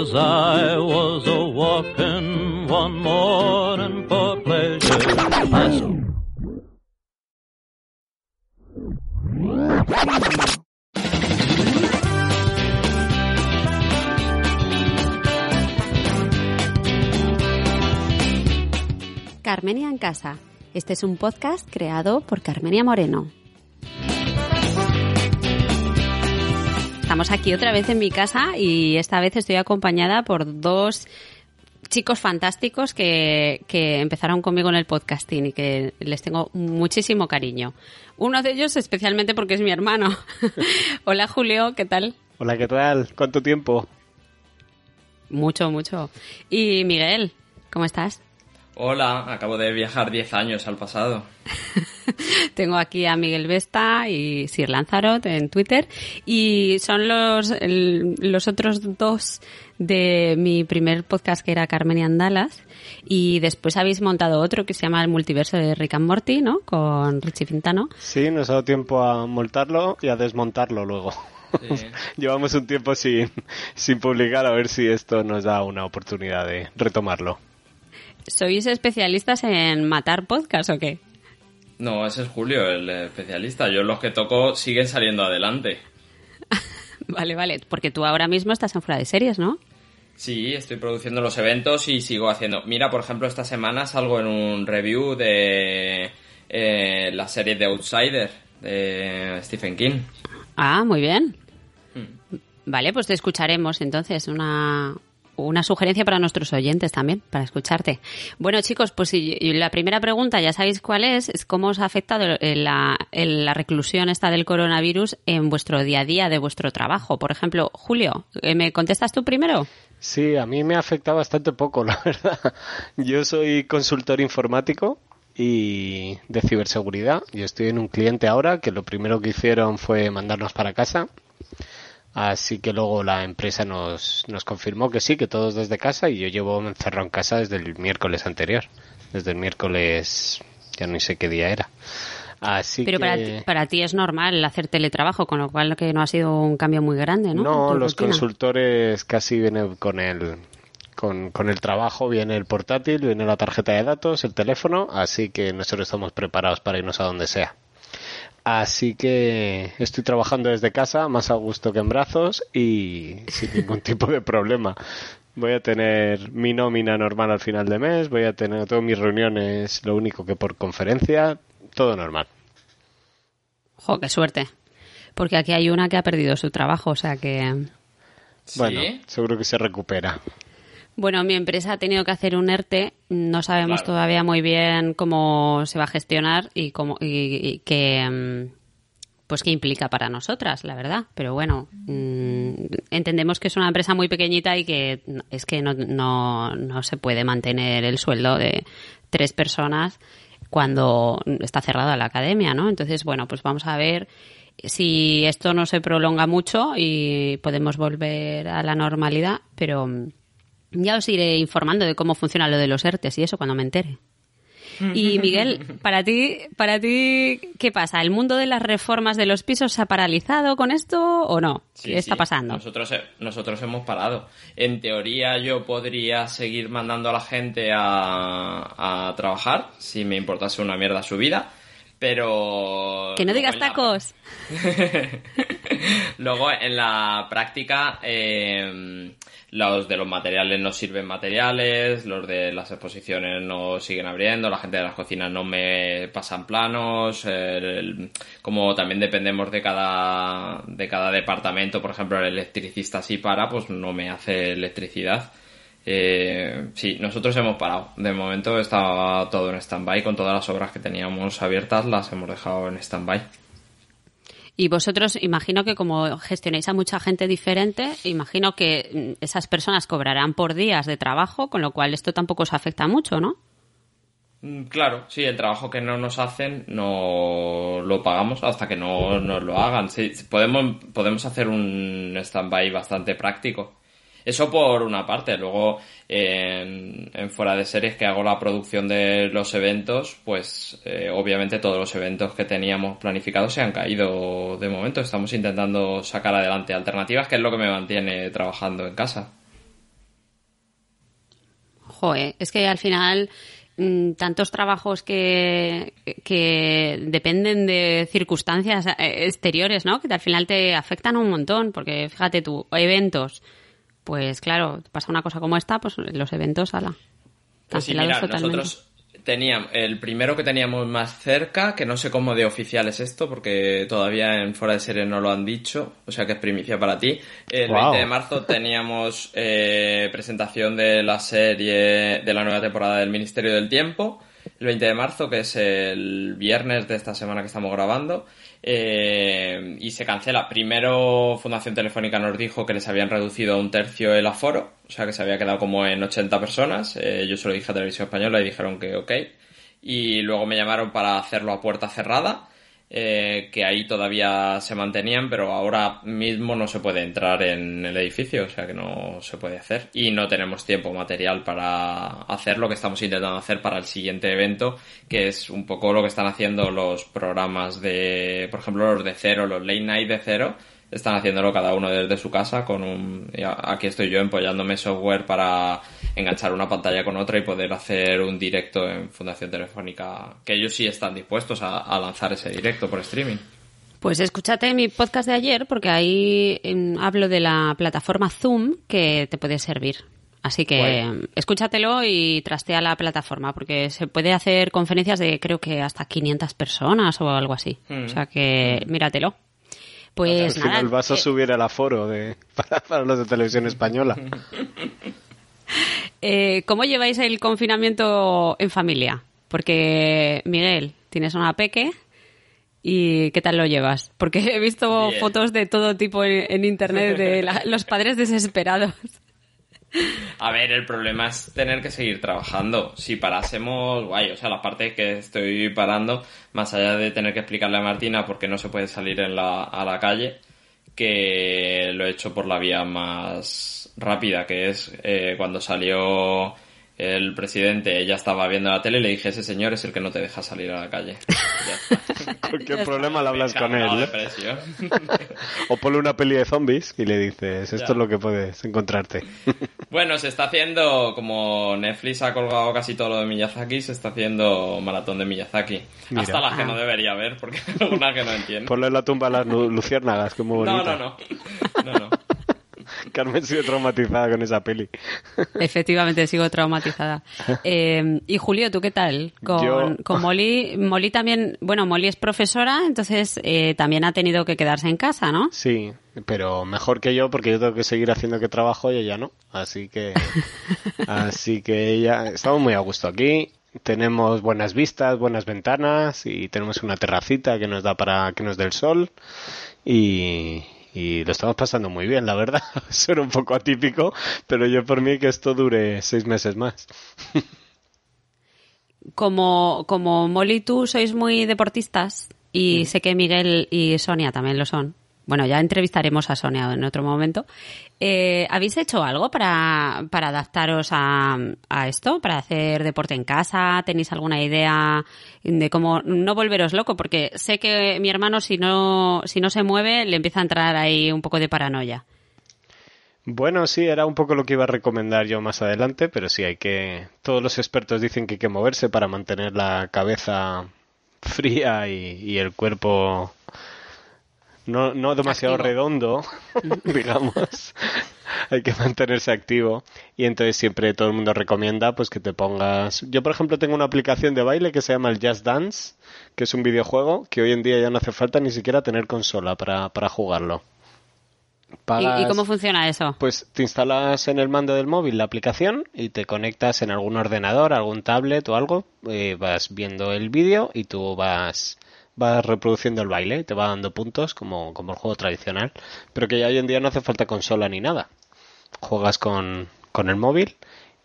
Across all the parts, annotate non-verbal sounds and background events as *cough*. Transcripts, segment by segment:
as I was a walking one morning for pleasure. I Carmenia en Casa. Este es un podcast creado por Carmenia Moreno. Estamos aquí otra vez en mi casa y esta vez estoy acompañada por dos chicos fantásticos que, que empezaron conmigo en el podcasting y que les tengo muchísimo cariño. Uno de ellos especialmente porque es mi hermano. *laughs* Hola Julio, ¿qué tal? Hola, ¿qué tal? ¿Cuánto tiempo? Mucho, mucho. Y Miguel, ¿cómo estás? Hola, acabo de viajar 10 años al pasado. *laughs* Tengo aquí a Miguel Vesta y Sir Lanzarote en Twitter y son los, el- los otros dos de mi primer podcast que era Carmen y Andalas y después habéis montado otro que se llama El Multiverso de Rick and Morty, ¿no? Con Richie Fintano. Sí, nos ha dado tiempo a montarlo y a desmontarlo luego. Sí. *laughs* Llevamos un tiempo sin, sin publicar a ver si esto nos da una oportunidad de retomarlo. ¿Sois especialistas en matar podcast o qué? No, ese es Julio, el especialista. Yo los que toco siguen saliendo adelante. *laughs* Vale, vale, porque tú ahora mismo estás en fuera de series, ¿no? Sí, estoy produciendo los eventos y sigo haciendo. Mira, por ejemplo, esta semana salgo en un review de eh, la serie de Outsider de Stephen King. Ah, muy bien. Vale, pues te escucharemos entonces. Una, una sugerencia para nuestros oyentes también, para escucharte. Bueno, chicos, pues la primera pregunta, ya sabéis cuál es, es cómo os ha afectado la, la reclusión esta del coronavirus en vuestro día a día de vuestro trabajo. Por ejemplo, Julio, eh, ¿me contestas tú primero? Sí, a mí me afecta bastante poco, *laughs* la verdad. Yo soy consultor informático y de ciberseguridad. Yo estoy en un cliente ahora que lo primero que hicieron fue mandarnos para casa. Así que luego la empresa nos, nos confirmó que sí, que todos desde casa y yo llevo encerrado en casa desde el miércoles anterior. Desde el miércoles, ya no sé qué día era. Así Pero que... para, ti, para ti es normal hacer teletrabajo, con lo cual que no ha sido un cambio muy grande, ¿no? No, los rutina. consultores casi vienen con el con, con el trabajo, viene el portátil, viene la tarjeta de datos, el teléfono, así que nosotros estamos preparados para irnos a donde sea. Así que estoy trabajando desde casa, más a gusto que en brazos y sin ningún *laughs* tipo de problema. Voy a tener mi nómina normal al final de mes, voy a tener todas mis reuniones, lo único que por conferencia, todo normal. Jo, qué suerte. Porque aquí hay una que ha perdido su trabajo, o sea que... Bueno, ¿Sí? seguro que se recupera. Bueno, mi empresa ha tenido que hacer un ERTE. No sabemos Claro. todavía muy bien cómo se va a gestionar y cómo y, y qué mm, pues qué implica para nosotras, la verdad. Pero bueno, mm, entendemos que es una empresa muy pequeñita y que es que no, no, no se puede mantener el sueldo de tres personas cuando está cerrada la academia, ¿no? Entonces, bueno, pues vamos a ver si esto no se prolonga mucho y podemos volver a la normalidad, pero mm, ya os iré informando de cómo funciona lo de los ERTES y eso cuando me entere. Y Miguel, *laughs* para ti, para ti, ¿qué pasa? ¿El mundo de las reformas de los pisos se ha paralizado con esto o no? Sí, ¿Qué está sí. pasando? Nosotros, he- nosotros hemos parado. En teoría yo podría seguir mandando a la gente a, a trabajar si me importase una mierda su vida, pero... Que no digas la- tacos. *laughs* Luego en la práctica eh, los de los materiales no sirven materiales, los de las exposiciones no siguen abriendo, la gente de las cocinas no me pasan planos, el- como también dependemos de cada de cada departamento, por ejemplo el electricista sí para, pues no me hace electricidad. Eh, sí, nosotros hemos parado. De momento está todo en stand-by con todas las obras que teníamos abiertas, las hemos dejado en stand-by. Y vosotros, imagino que como gestionáis a mucha gente diferente, imagino que mm, esas personas cobrarán por días de trabajo, con lo cual esto tampoco os afecta mucho, ¿no? Mm, Claro, sí, el trabajo que no nos hacen no lo pagamos hasta que no nos lo hagan. Sí, podemos, podemos hacer un stand-by bastante práctico. Eso por una parte. Luego, en, fuera de series que hago la producción de los eventos, pues eh, obviamente todos los eventos que teníamos planificados se han caído de momento. Estamos intentando sacar adelante alternativas, que es lo que me mantiene trabajando en casa. Joder, es que al final mm, tantos trabajos que, que dependen de circunstancias eh, exteriores, ¿no? Que al final te afectan un montón, porque fíjate tú, eventos, pues claro, pasa una cosa como esta, pues los eventos, ala. Pues sí, cancelados mira, nosotros teníamos el primero que teníamos más cerca, que no sé cómo de oficial es esto, porque todavía en fuera de serie no lo han dicho, o sea que es primicia para ti. El Guau. 20 de marzo *laughs* teníamos eh, presentación de la serie de la nueva temporada del Ministerio del Tiempo. El 20 de marzo, que es el viernes de esta semana que estamos grabando. eh, y se cancela. Primero Fundación Telefónica nos dijo que les habían reducido a un tercio el aforo, o sea que se había quedado como en 80 personas. Eh, yo se lo dije a Televisión Española y dijeron que ok. Y luego me llamaron para hacerlo a puerta cerrada, eh, que ahí todavía se mantenían, pero ahora mismo no se puede entrar en el edificio, o sea que no se puede hacer. Y no tenemos tiempo material para hacer lo que estamos intentando hacer para el siguiente evento, que es un poco lo que están haciendo los programas de, por ejemplo, los de cero, los late night de cero, están haciéndolo cada uno desde su casa con un aquí estoy yo empollándome software para enganchar una pantalla con otra y poder hacer un directo en Fundación Telefónica que ellos sí están dispuestos a, a lanzar ese directo por streaming Pues escúchate mi podcast de ayer porque ahí hablo de la plataforma Zoom que te puede servir. Así que escúchatelo y trastea la plataforma porque se puede hacer conferencias de creo que hasta 500 personas o algo así. Mm. O sea que míratelo. Pues Al nada, final vas a eh, subir el aforo de, *laughs* para, para los de televisión española. *laughs* eh, ¿cómo lleváis el confinamiento en familia? Porque Miguel, tienes una peque y ¿qué tal lo llevas? Porque he visto Bien. fotos de todo tipo en, en internet de la- los padres desesperados. A ver, el problema es tener que seguir trabajando. Si parásemos, guay, o sea, la parte que estoy parando, más allá de tener que explicarle a Martina por qué no se puede salir a la calle, que lo he hecho por la vía más rápida, que es eh, cuando salió el presidente, ella estaba viendo la tele y le dije, ese señor es el que no te deja salir a la calle. *laughs* Ya está. Cualquier problema lo hablas con él. presión. O ponle una peli de zombies y le dices, esto Ya. es lo que puedes encontrarte. *laughs* Bueno, se está haciendo, como Netflix ha colgado casi todo lo de Miyazaki, se está haciendo maratón de Miyazaki. Mira. Hasta la que Ah. no debería ver, porque *laughs* alguna que no entiendo. Ponle en la tumba a las lu- luciérnagas, que es muy No, bonita. no, no. No, no. *laughs* Carmen sigue traumatizada con esa peli. *laughs* Efectivamente, sigo traumatizada. Eh, y Julio, ¿tú qué tal? Con, Yo- con Molly, Molly también, bueno, Molly es profesora, entonces eh, también ha tenido que quedarse en casa, ¿no? Sí, pero mejor que yo porque yo tengo que seguir haciendo que trabajo y ella no. Así que, *laughs* así que ella, estamos muy a gusto aquí. Tenemos buenas vistas, buenas ventanas y tenemos una terracita que nos da para que nos dé el sol y, y lo estamos pasando muy bien, la verdad. *laughs* Suena un poco atípico, pero yo por mí que esto dure seis meses más. Como, como Molly y tú sois muy deportistas, y sé que Miguel y Sonia también lo son. Bueno, ya entrevistaremos a Sonia en otro momento. Eh, ¿Habéis hecho algo para, para adaptaros a, a esto? ¿Para hacer deporte en casa? ¿Tenéis alguna idea de cómo no volveros loco? Porque sé que mi hermano, si no, si no se mueve, le empieza a entrar ahí un poco de paranoia. Bueno, sí, era un poco lo que iba a recomendar yo más adelante, pero sí hay que. Todos los expertos dicen que hay que moverse para mantener la cabeza fría y, y el cuerpo no, no demasiado Activo. redondo, *laughs* digamos. *laughs* hay que mantenerse activo y entonces siempre todo el mundo recomienda pues que te pongas. Yo por ejemplo tengo una aplicación de baile que se llama el Just Dance, que es un videojuego que hoy en día ya no hace falta ni siquiera tener consola para, para jugarlo. ¿Y, cómo funciona eso? pues te instalas en el mando del móvil la aplicación y te conectas en algún ordenador, algún tablet o algo, eh, vas viendo el vídeo y tú vas vas reproduciendo el baile y te va dando puntos como, como el juego tradicional, pero que ya hoy en día no hace falta consola ni nada. Juegas con, con el móvil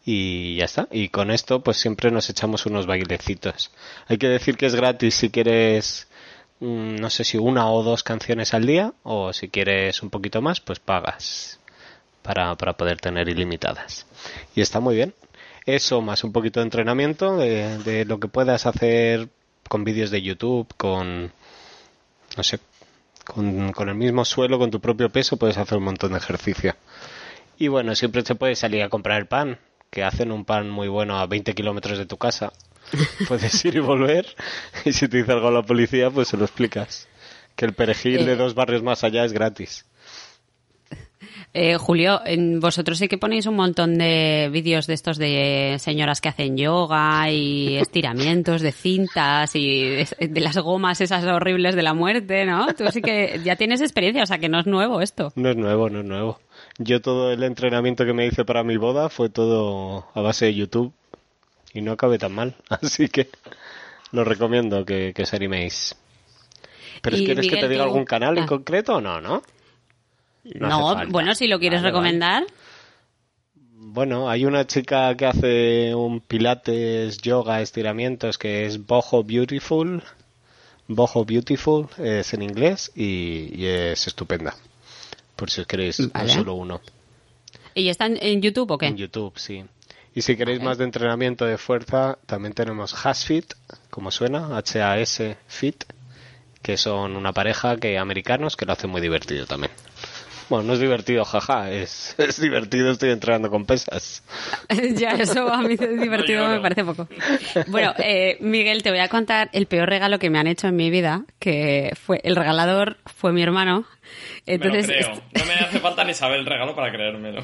y ya está. Y con esto pues siempre nos echamos unos bailecitos. Hay que decir que es gratis si quieres mm, no sé si una o dos canciones al día o si quieres un poquito más pues pagas para, para poder tener ilimitadas. Y está muy bien. Eso más un poquito de entrenamiento de, de lo que puedas hacer con vídeos de YouTube, con no sé, con, con el mismo suelo, con tu propio peso, puedes hacer un montón de ejercicio. Y bueno, siempre se puede salir a comprar el pan, que hacen un pan muy bueno a 20 kilómetros de tu casa. *laughs* Puedes ir y volver y si te dice algo la policía, pues se lo explicas. Que el perejil de Eh. dos barrios más allá es gratis. Eh, Julio, en- vosotros sí que ponéis un montón de vídeos de estos de señoras que hacen yoga y *laughs* estiramientos de cintas y de, de las gomas esas horribles de la muerte, ¿no? Tú sí que ya tienes experiencia, o sea que no es nuevo esto. No es nuevo, no es nuevo. Yo todo el entrenamiento que me hice para mi boda fue todo a base de YouTube y no acabé tan mal. *laughs* Así que lo recomiendo que, que os animéis. ¿Pero quieres que te diga tú- algún canal en Ah. concreto o no, no? No bueno, si lo quieres Vale, vale. recomendar. Bueno, hay una chica que hace un pilates, yoga, estiramientos que es Boho Beautiful. Boho Beautiful es en inglés y, y es estupenda. Por si os queréis Vale. solo uno. ¿Y está en, YouTube o qué? En YouTube, sí. Y si queréis más de entrenamiento de fuerza, también tenemos HasFit, como suena, H-A-S Fit, que son una pareja que americanos que lo hacen muy divertido también. Bueno, no es divertido, jaja, es, *laughs* es divertido, estoy entrenando con pesas. *laughs* ya, eso a mí es *laughs* divertido No me parece poco. Bueno, eh, Miguel, te voy a contar el peor regalo que me han hecho en mi vida, que fue el regalador fue mi hermano. Entonces, me lo creo. No me hace falta ni saber el regalo para creérmelo.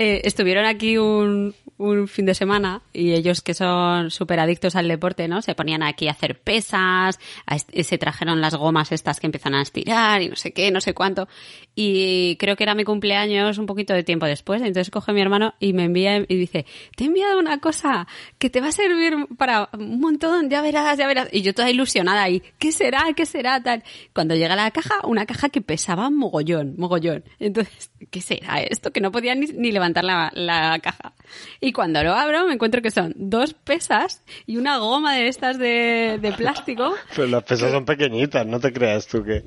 Eh, estuvieron aquí un, un fin de semana y ellos que son súper adictos al deporte, ¿no? Se ponían aquí a hacer pesas, a se trajeron las gomas estas que empiezan a estirar y no sé qué, no sé cuánto. Y creo que era mi cumpleaños un poquito de tiempo después. Entonces coge mi hermano y me envía y dice, te he enviado una cosa que te va a servir para un montón, ya verás, ya verás. Y yo toda ilusionada ahí, ¿qué será? ¿Qué será? Tal. Cuando llega la caja, una caja que pesaba mogollón, mogollón. Entonces, ¿qué será esto? Que no podía ni, ni levantar la, la caja. Y cuando lo abro, me encuentro que son dos pesas y una goma de estas de, de plástico *laughs* Pero las pesas son pequeñitas, no te creas tú que...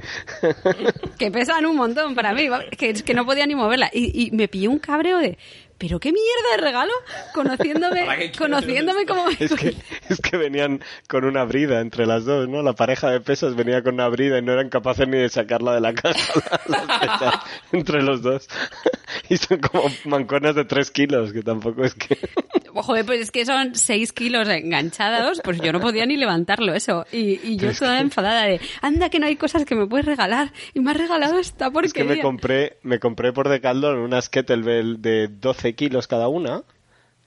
*laughs* que pesan un montón para mí, que no podía ni moverla. Y, y me pilló un cabreo de, ¿pero qué mierda de regalo? Conociéndome, *laughs* ¿Para qué quieres conociéndome como... *laughs* Es que, es que venían con una brida entre las dos, ¿no? La pareja de pesas venía con una brida y no eran capaces ni de sacarla de la casa *laughs* las pesas entre los dos. Y son como manconas de tres kilos, que tampoco es que... Joder, pues es que son seis kilos enganchados, pues yo no podía ni levantarlo eso. Y, y yo toda enfadada de, anda que no hay cosas que me puedes regalar. Y me has regalado esta Es que me compré, me compré por Decathlon unas kettlebell de 12 kilos cada una.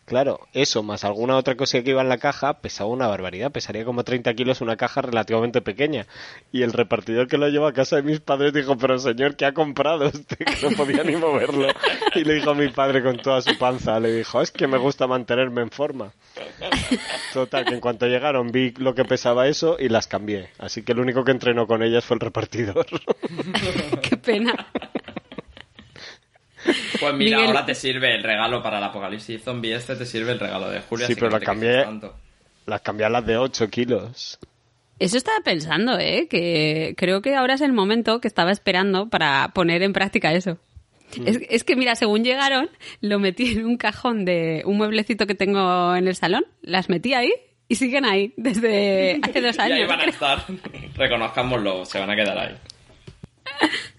Claro, eso más alguna otra cosa que iba en la caja pesaba una barbaridad, pesaría como 30 kilos una caja relativamente pequeña. Y el repartidor que lo llevó a casa de mis padres dijo, pero señor, ¿qué ha comprado usted? Que no podía ni moverlo. Y le dijo a mi padre con toda su panza, le dijo, es que me gusta mantenerme en forma. Total, que en cuanto llegaron vi lo que pesaba eso y las cambié. Así que el único que entrenó con ellas fue el repartidor. *laughs* Qué pena. *laughs* Pues mira, Miguel- ahora te sirve el regalo para el apocalipsis zombie este, te sirve el regalo de Julia. Sí, así pero que no la te cambié. Las cambié a las de 8 kilos. Eso estaba pensando, ¿eh? Que creo que ahora es el momento que estaba esperando para poner en práctica eso. Es, es que, mira, según llegaron, lo metí en un cajón de un mueblecito que tengo en el salón, las metí ahí y siguen ahí desde *laughs* hace dos Y ahí años. van a estar. *laughs* Reconozcámoslo, se van a quedar ahí.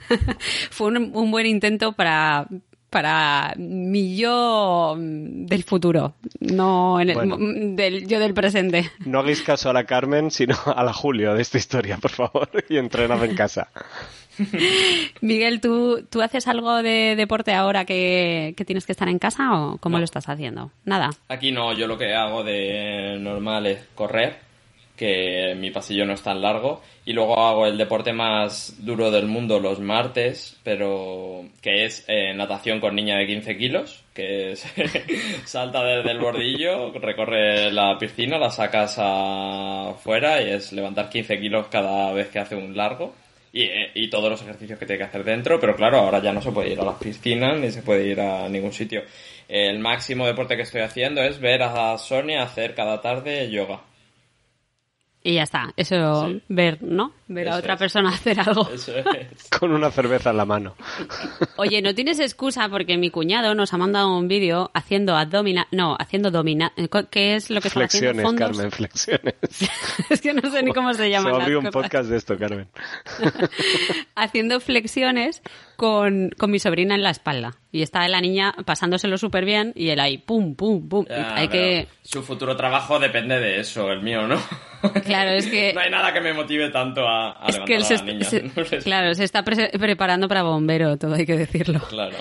*laughs* Fue un, un buen intento para, para mi yo del futuro, no en el- Bueno. del yo del presente. No hagáis caso a la Carmen, sino a la Julio de esta historia, por favor, *laughs* y entrenad en casa. *laughs* Miguel, ¿tú, ¿tú haces algo de deporte ahora que, que tienes que estar en casa o cómo No. lo estás haciendo? Nada. Aquí no, yo lo que hago de normal es correr, que mi pasillo no es tan largo, y luego hago el deporte más duro del mundo los martes, pero que es eh, natación con niña de 15 kilos, que es *laughs* salta desde el bordillo, recorre la piscina, la sacas afuera y es levantar 15 kilos cada vez que hace un largo. Y, eh, y todos los ejercicios que tiene que hacer dentro, pero claro, ahora ya no se puede ir a las piscinas ni se puede ir a ningún sitio. El máximo deporte que estoy haciendo es ver a Sonia hacer cada tarde yoga. Y ya está. Eso, Sí. ver, ¿no? Ver a otra es. persona hacer algo. Eso *laughs* es. Con una cerveza en la mano. Oye, no tienes excusa porque mi cuñado nos ha mandado un vídeo haciendo abdomina, no, haciendo domina, eh, ¿qué es lo que están haciendo? Flexiones, Fondos. Carmen, flexiones. *laughs* es que no sé ni cómo se Se llaman va a las abrir un podcast de esto, Carmen. *laughs* haciendo flexiones con, con mi sobrina en la espalda. Y está la niña pasándoselo súper bien y él ahí, pum, pum, pum. Hay que... Su futuro trabajo depende de eso, el mío, ¿no? Claro, es que- no hay nada que me motive tanto a, a Es que él se, a la niña. se- *laughs* No sé. claro, se está pre- preparando para bombero, todo hay que decirlo. Claro.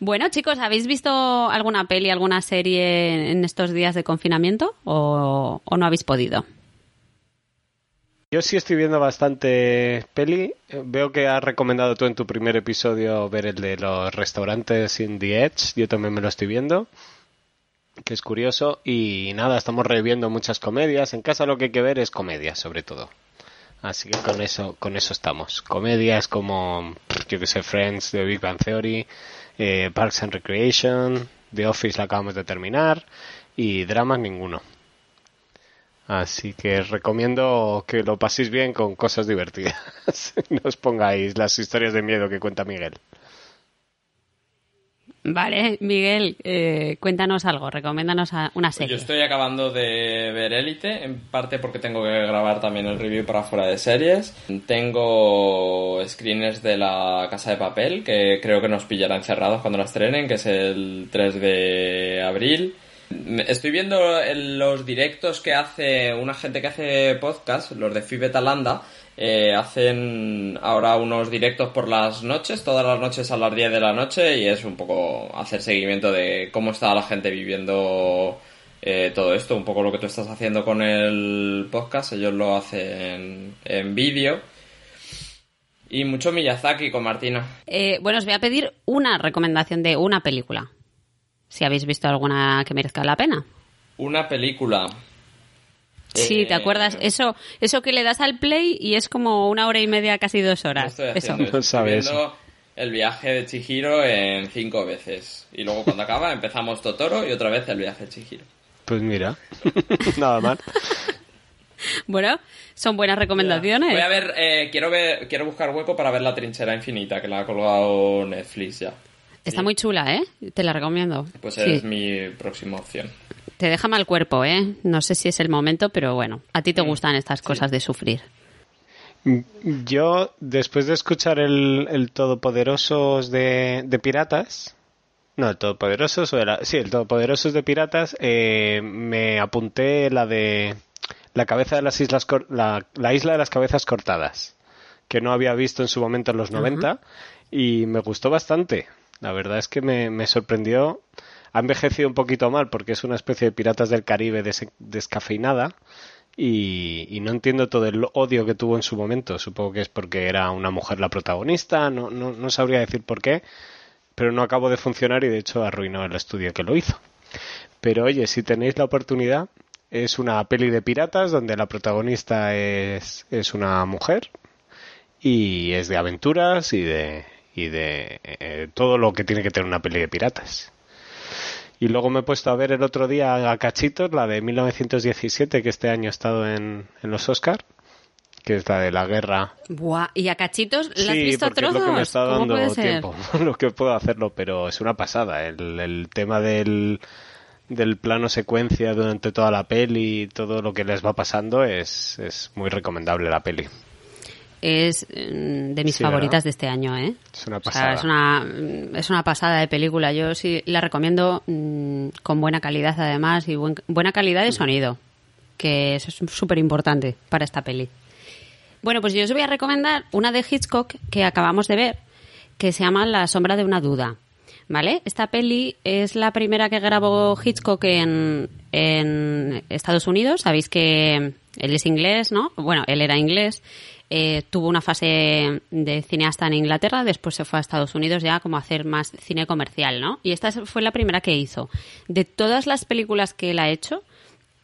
Bueno, chicos, ¿habéis visto alguna peli, alguna serie en estos días de confinamiento o, o no habéis podido? Yo sí estoy viendo bastante peli. Veo que has recomendado tú en tu primer episodio ver el de los restaurantes in the Edge. Yo también me lo estoy viendo. Que es curioso. Y nada, estamos reviendo muchas comedias. En casa lo que hay que ver es comedias, sobre todo. Así que con eso, con eso estamos. Comedias como, yo que sé, Friends, The Big Bang Theory, eh, Parks and Recreation, The Office la acabamos de terminar. Y dramas ninguno. Así que recomiendo que lo paséis bien con cosas divertidas. *laughs* no os pongáis las historias de miedo que cuenta Miguel. Vale, Miguel, eh, cuéntanos algo, recomiéndanos una serie. yo estoy acabando de ver Élite, en parte porque tengo que grabar también el review para fuera de series. Tengo screeners de la Casa de Papel, que creo que nos pillará encerrados cuando la estrenen, que es el 3 de abril. Estoy viendo los directos que hace una gente que hace podcast, los de Fibetalanda, eh, hacen ahora unos directos por las noches, todas las noches a las 10 de la noche, y es un poco hacer seguimiento de cómo está la gente viviendo eh, todo esto, un poco lo que tú estás haciendo con el podcast, ellos lo hacen en vídeo. Y mucho Miyazaki con Martina. Eh, bueno, os voy a pedir una recomendación de una película. Si habéis visto alguna que merezca la pena. Una película. Sí, Eh, ¿te acuerdas? Eso, eso que le das al play y es como una hora y media, casi dos No horas. estoy Eso. haciendo eso. No Estoy sabe viendo el viaje de Chihiro en cinco veces. Y luego cuando acaba *laughs* empezamos Totoro y otra vez el viaje de Chihiro. Pues mira, *laughs* nada mal. Bueno, son buenas recomendaciones. Voy a ver, eh, quiero ver, quiero buscar hueco para ver la trinchera infinita que la ha colgado Netflix ya. Está muy chula, ¿eh? Te la recomiendo. Pues Sí. es mi próxima opción. Te deja mal cuerpo, ¿eh? No sé si es el momento, pero bueno, a ti te gustan estas cosas de sufrir. Yo, después de escuchar el, el Todopoderosos de, de Piratas, no, el Todopoderosos, o era, sí, el Todopoderosos de Piratas, eh, me apunté la de la cabeza de las islas, la, la isla de las cabezas cortadas, que no había visto en su momento en los 90 y me gustó bastante. La verdad es que me, me sorprendió. Ha envejecido un poquito mal porque es una especie de piratas del Caribe des- descafeinada y, no entiendo todo el odio que tuvo en su momento. Supongo que es porque era una mujer la protagonista, no, no, no sabría decir por qué, pero no acabó de funcionar y de hecho arruinó el estudio que lo hizo. Pero oye, si tenéis la oportunidad, es una peli de piratas donde la protagonista es, es una mujer y es de aventuras y de, y de eh, todo lo que tiene que tener una peli de piratas. Y luego me he puesto a ver el otro día a cachitos, la de 1917, que este año ha estado en, en los Oscar, que es la de la guerra. Buah, ¿y a cachitos la has sí, visto a porque es trozos? lo que me está ¿Cómo dando tiempo, *laughs* lo que puedo hacerlo, pero es una pasada. El, el tema del, del plano secuencia durante toda la peli y todo lo que les va pasando es, es muy recomendable la peli. Es mm, de mis Sí, favoritas ¿verdad? de este año, ¿eh? Es una O sea, pasada. es una, mm, es una pasada de película. Yo sí la recomiendo mm, con buena calidad, además, y buen- buena calidad de sonido, que eso es súper importante para esta peli. Bueno, pues yo os voy a recomendar una de Hitchcock que acabamos de ver, que se llama La sombra de una duda. ¿Vale? Esta peli es la primera que grabó Hitchcock en, en Estados Unidos. Sabéis que él es inglés, ¿no? Bueno, él era inglés. Eh, tuvo una fase de cineasta en Inglaterra, después se fue a Estados Unidos ya como a hacer más cine comercial, ¿no? Y esta fue la primera que hizo. De todas las películas que él ha hecho,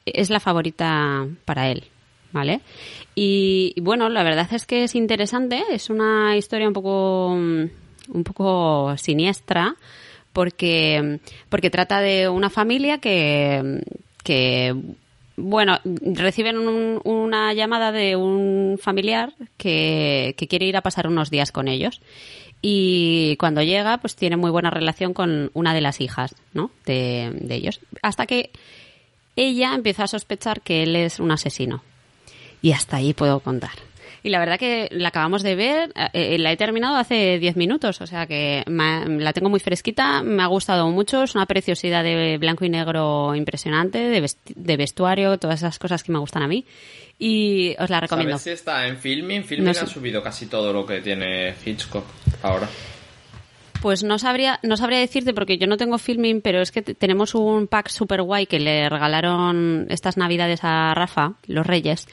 es la favorita para él, ¿vale? Y, bueno, la verdad es que es interesante, es una historia un poco mm, un poco siniestra porque porque trata de una familia que que bueno, reciben un- una llamada de un familiar que, quiere ir a pasar unos días con ellos. Y cuando llega, pues tiene muy buena relación con una de las hijas, ¿no? De, de ellos. Hasta que ella empieza a sospechar que él es un asesino. Y hasta ahí puedo contar. Y la verdad que la acabamos de ver, eh, la he terminado hace 10 minutos, o sea que me- la tengo muy fresquita, me ha gustado mucho, es una preciosidad de blanco y negro impresionante, de, vesti- de vestuario, todas esas cosas que me gustan a mí. Y os la recomiendo. ¿Sabes si está en Filming? Filming No sé. ha subido casi todo lo que tiene Hitchcock ahora. Pues no sabría, no sabría decirte porque yo no tengo filming, pero es que te- tenemos un pack super guay que le regalaron estas navidades a Rafa, los Reyes,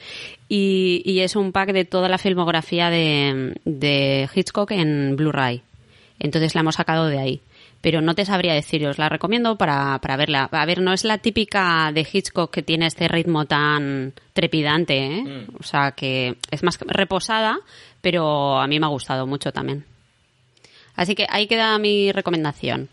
y, y es un pack de toda la filmografía de, de Hitchcock en Blu-ray. Entonces la hemos sacado de ahí. Pero no te sabría decir, os la recomiendo para, para verla. A ver, no es la típica de Hitchcock que tiene este ritmo tan trepidante, ¿eh? O sea, que es más reposada, pero a mí me ha gustado mucho también. Así que ahí queda mi recomendación.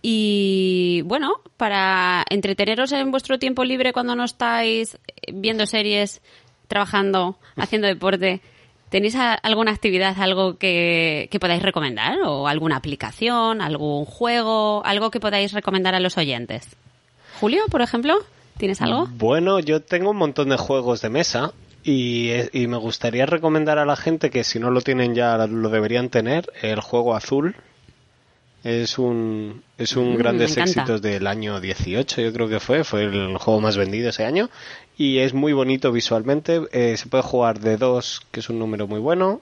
Y bueno, para entreteneros en vuestro tiempo libre cuando no estáis viendo series, trabajando, haciendo deporte, ¿tenéis alguna actividad, algo que, que podáis recomendar? ¿O alguna aplicación, algún juego, algo que podáis recomendar a los oyentes? Julio, por ejemplo, ¿tienes algo? Bueno, yo tengo un montón de juegos de mesa y, y me gustaría recomendar a la gente que si no lo tienen ya lo deberían tener, el juego azul. Es un, es un Mm, grandes éxitos del año 18, yo creo que fue, fue el juego más vendido ese año. Y es muy bonito visualmente, eh, se puede jugar de dos, que es un número muy bueno,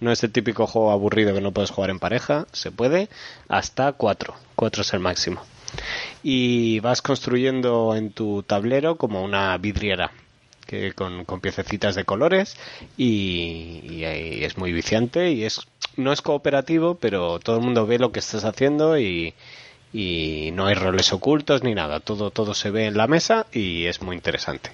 no es el típico juego aburrido que no puedes jugar en pareja, se puede, hasta cuatro, cuatro es el máximo. Y vas construyendo en tu tablero como una vidriera que con, con piececitas de colores y, y ahí es muy viciante y es no es cooperativo pero todo el mundo ve lo que estás haciendo y, y no hay roles ocultos ni nada. Todo todo se ve en la mesa y es muy interesante.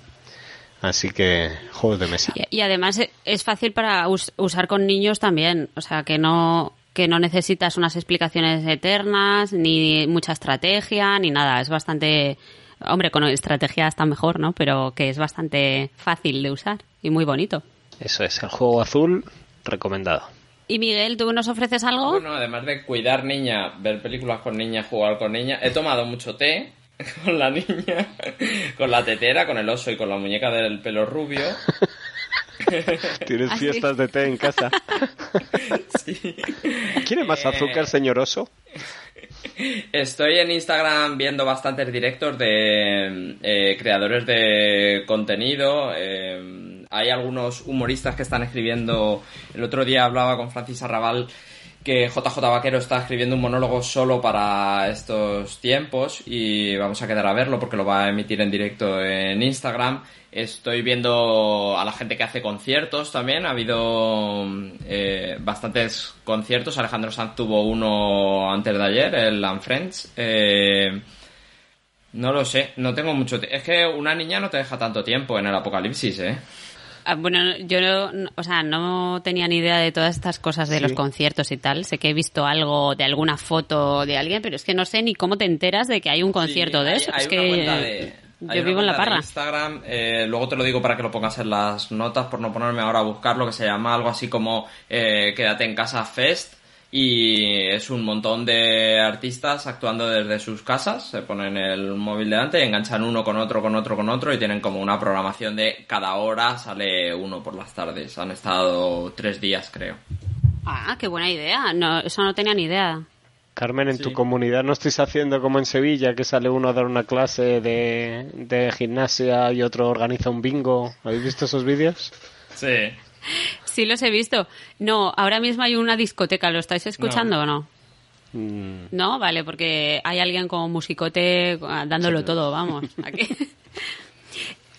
Así que juegos de mesa. Y, y además e- es fácil para us- usar con niños también, o sea que no que no necesitas unas explicaciones eternas ni mucha estrategia ni nada, es bastante hombre con estrategia está mejor, ¿no? Pero que es bastante fácil de usar y muy bonito. eso es el juego azul recomendado Y Miguel, ¿tú nos ofreces algo? Bueno, además de cuidar niña, ver películas con niña, jugar con niña, he tomado mucho té *laughs* con la niña, con la tetera, con el oso y con la muñeca del pelo rubio. *laughs* *laughs* tienes ¿Ah, fiestas de té en casa *laughs* Sí. quiere más Eh, azúcar señor oso Estoy en Instagram viendo bastantes directos de eh, creadores de contenido. eh, hay algunos humoristas que están escribiendo. El otro día hablaba con Francis Arrabal que JJ Vaquero está escribiendo un monólogo solo para estos tiempos y vamos a quedar a verlo porque lo va a emitir en directo en Instagram. Estoy viendo a la gente que hace conciertos también. Ha habido eh, bastantes conciertos. Alejandro Sanz tuvo uno antes de ayer, el And Friends. Eh, no lo sé, no tengo mucho. Es que una niña no te deja tanto tiempo en el apocalipsis, ¿eh? Ah, Bueno, yo no, o sea, no tenía ni idea de todas estas cosas de Sí. los conciertos y tal. Sé que he visto algo de alguna foto de alguien, pero es que no sé ni cómo te enteras de que hay un concierto Sí, de hay- eso. hay es una que hay yo una vivo en la parra. Instagram, eh, luego te lo digo para que lo pongas en las notas, por no ponerme ahora a buscar lo que se llama algo así como eh, Quédate en casa Fest. Y es un montón de artistas actuando desde sus casas, se ponen el móvil delante, enganchan uno con otro, con otro, con otro y tienen como una programación de cada hora sale uno por las tardes. Han estado tres días, creo. Ah, qué buena idea. No, eso no tenía ni idea. Carmen, en tu comunidad no estáis haciendo como en Sevilla, que sale uno a dar una clase de, de gimnasia y otro organiza un bingo. ¿Habéis visto esos vídeos? Sí. *laughs* Sí, los he visto. No, ahora mismo hay una discoteca. ¿Lo estáis escuchando o no? Mm, No, vale, porque hay alguien con musicote ah, dándolo todo, vamos. Aquí. *laughs*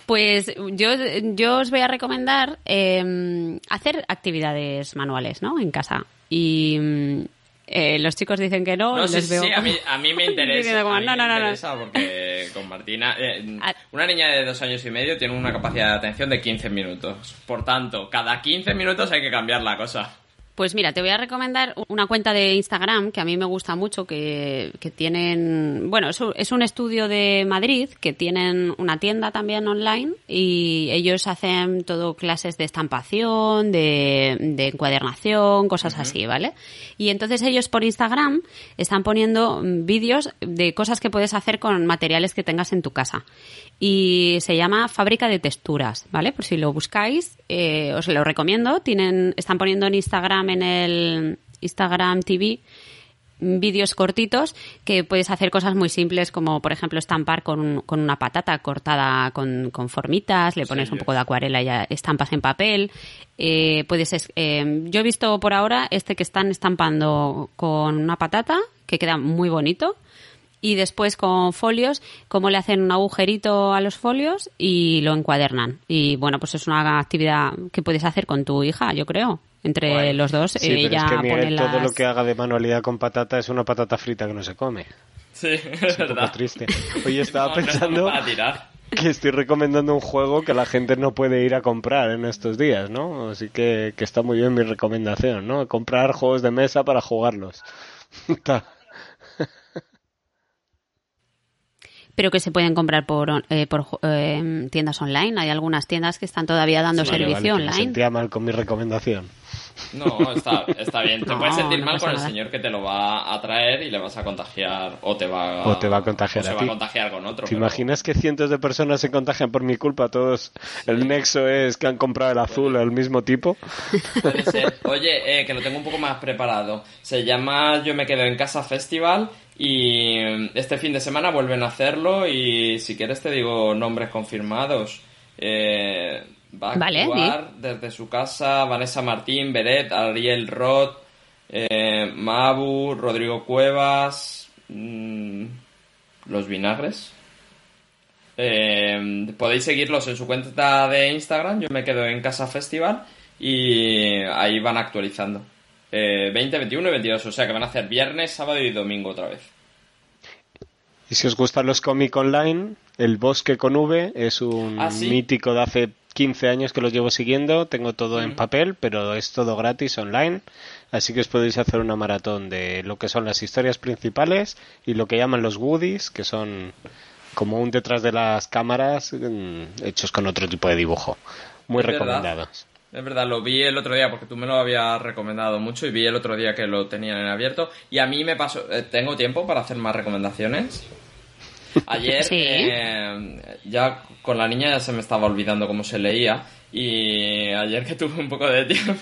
Pues yo, yo os voy a recomendar eh, hacer actividades manuales, ¿no? En casa. Y mm, eh, los chicos dicen que no, No, les sí, veo sí, a mí, a mí me *laughs* interesa. como, a mí no, no, me interesa porque con Martina, eh, Ah. una niña de dos años y medio tiene una capacidad de atención de 15 minutos. Por tanto, cada 15 minutos hay que cambiar la cosa. Pues mira, te voy a recomendar una cuenta de Instagram que a mí me gusta mucho, que, que tienen, bueno, es un, es un estudio de Madrid, que tienen una tienda también online y ellos hacen todo clases de estampación, de, de encuadernación, cosas así, ¿vale? Y entonces ellos por Instagram están poniendo mm, vídeos de cosas que puedes hacer con materiales que tengas en tu casa. Y se llama Fábrica de Texturas, ¿vale? Por si lo buscáis, eh, os lo recomiendo. Tienen, están poniendo en Instagram, en el Instagram TV, vídeos cortitos que puedes hacer cosas muy simples como por ejemplo estampar con, un- con una patata cortada con, con formitas, le pones Sí, un poco de acuarela y ya estampas en papel. Eh, puedes es- eh, yo he visto por ahora este que están estampando con una patata que queda muy bonito y después con folios, cómo le hacen un agujerito a los folios y lo encuadernan. Y bueno, pues es una actividad que puedes hacer con tu hija, yo creo. Entre Guay. los dos, Sí, pero ella es que pone Miguel, todo las- lo que haga de manualidad con patata es una patata frita que no se come. Sí, es Es un poco verdad. triste. Oye, estaba *laughs* No, pensando que estoy recomendando un juego que la gente no puede ir a comprar en estos días, ¿no? Así que, que está muy bien mi recomendación, ¿no? Comprar juegos de mesa para jugarlos. *laughs* Está- pero que se pueden comprar por, on- eh, por eh, tiendas online. Hay algunas tiendas que están todavía dando Vale, servicio vale, me online. sentía mal con mi recomendación. No, está, está bien. Te No, puedes sentir no mal con el nada. señor que te lo va a traer y le vas a contagiar o te va, O te va a contagiar o se a va ti. a contagiar con otro. ¿Te pero- imaginas que cientos de personas se contagian por mi culpa? Todos. El nexo es que han comprado el azul al mismo tipo. Puede ser. Oye, eh, que lo tengo un poco más preparado. Se llama Yo me quedo en casa festival y mm, este fin de semana vuelven a hacerlo y si quieres te digo nombres confirmados. Eh, va a Vale, actuar desde su casa Vanessa Martín, Beret, Ariel Roth, eh, Mabu, Rodrigo Cuevas, mm, Los Vinagres. Eh, podéis seguirlos en su cuenta de Instagram, yo me quedo en Casa Festival y ahí van actualizando. Eh, 20, 21 y 22, o sea que van a hacer viernes, sábado y domingo otra vez. Y si os gustan los cómics online, El Bosque con V es un Ah, ¿sí? mítico de hace 15 años que los llevo siguiendo. Tengo todo en papel, pero es todo gratis online. Así que os podéis hacer una maratón de lo que son las historias principales y lo que llaman los goodies, que son como un detrás de las cámaras mm, hechos con otro tipo de dibujo. Muy Es verdad. recomendados. Es verdad, lo vi el otro día porque tú me lo habías recomendado mucho y vi el otro día que lo tenían en abierto. Y a mí me pasó, eh, tengo tiempo para hacer más recomendaciones. Ayer Sí. eh, ya con la niña ya se me estaba olvidando cómo se leía y ayer que tuve un poco de *laughs* tiempo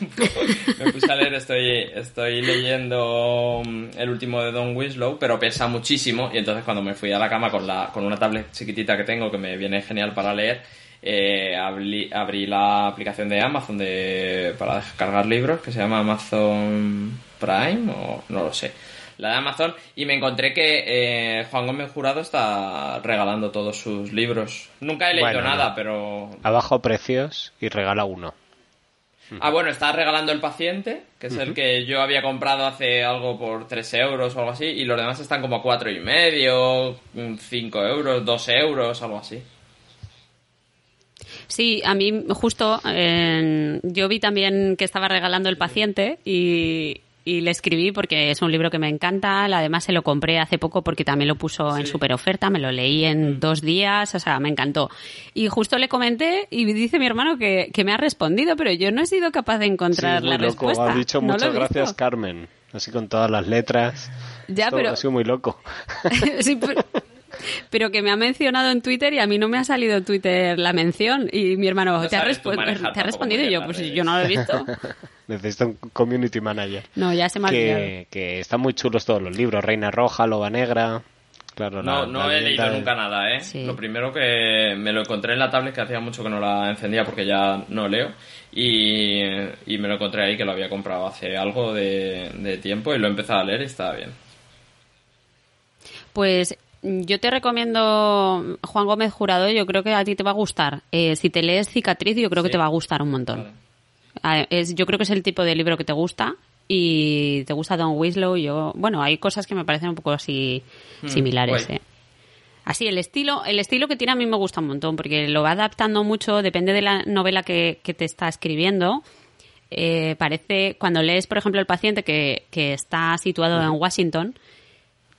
me puse a leer, estoy, estoy leyendo mm, el último de Don Winslow, pero pesa muchísimo y entonces cuando me fui a la cama con, la, con una tablet chiquitita que tengo que me viene genial para leer, eh, abrí, abrí la aplicación de Amazon de, para descargar libros que se llama Amazon Prime o no lo sé. La de Amazon y me encontré que eh, Juan Gómez Jurado está regalando todos sus libros. Nunca he leído Bueno, nada, no. pero... Abajo precios y regala uno. Ah, bueno, está regalando El Paciente, que es el que yo había comprado hace algo por 3 euros o algo así, y los demás están como a cuatro y medio, 5 euros, 2 euros, algo así. Sí, a mí justo eh, yo vi también que estaba regalando El paciente y, y le escribí porque es un libro que me encanta. Además se lo compré hace poco porque también lo puso en Sí. super oferta. Me lo leí en dos días, o sea, me encantó. Y justo le comenté y dice mi hermano que, que me ha respondido, pero yo no he sido capaz de Sí, encontrar es muy la loco. respuesta. Ha dicho No muchas visto. gracias, Carmen. Así con todas las letras. Ya, Esto pero- Ha sido muy loco. *laughs* Sí, pero, pero que me ha mencionado en Twitter y a mí no me ha salido en Twitter la mención. Y mi hermano, No ¿te ha, ¿te ha respondido? Y yo, pues yo no lo he visto. *laughs* Necesita un community manager. No, ya se me ha olvidado. que, que están muy chulos todos los libros. Reina Roja, Loba Negra. Claro, No, la- no la he leído de- nunca nada, ¿eh? Sí. Lo primero que me lo encontré en la tablet, que hacía mucho que no la encendía porque ya no leo, y, y me lo encontré ahí que lo había comprado hace algo de, de tiempo y lo he empezado a leer y estaba bien. Pues yo te recomiendo Juan Gómez Jurado, yo creo que a ti te va a gustar. Eh, si te lees Cicatriz, yo creo que te va a gustar un montón. Vale. Ah, Es, yo creo que es el tipo de libro que te gusta y te gusta Don Winslow. Yo, bueno, hay cosas que me parecen un poco así similares. guay. eh. Así, el estilo, el estilo que tiene a mí me gusta un montón porque lo va adaptando mucho, depende de la novela que, que te está escribiendo. eh, parece, cuando lees, por ejemplo, el paciente que, que está situado en Washington,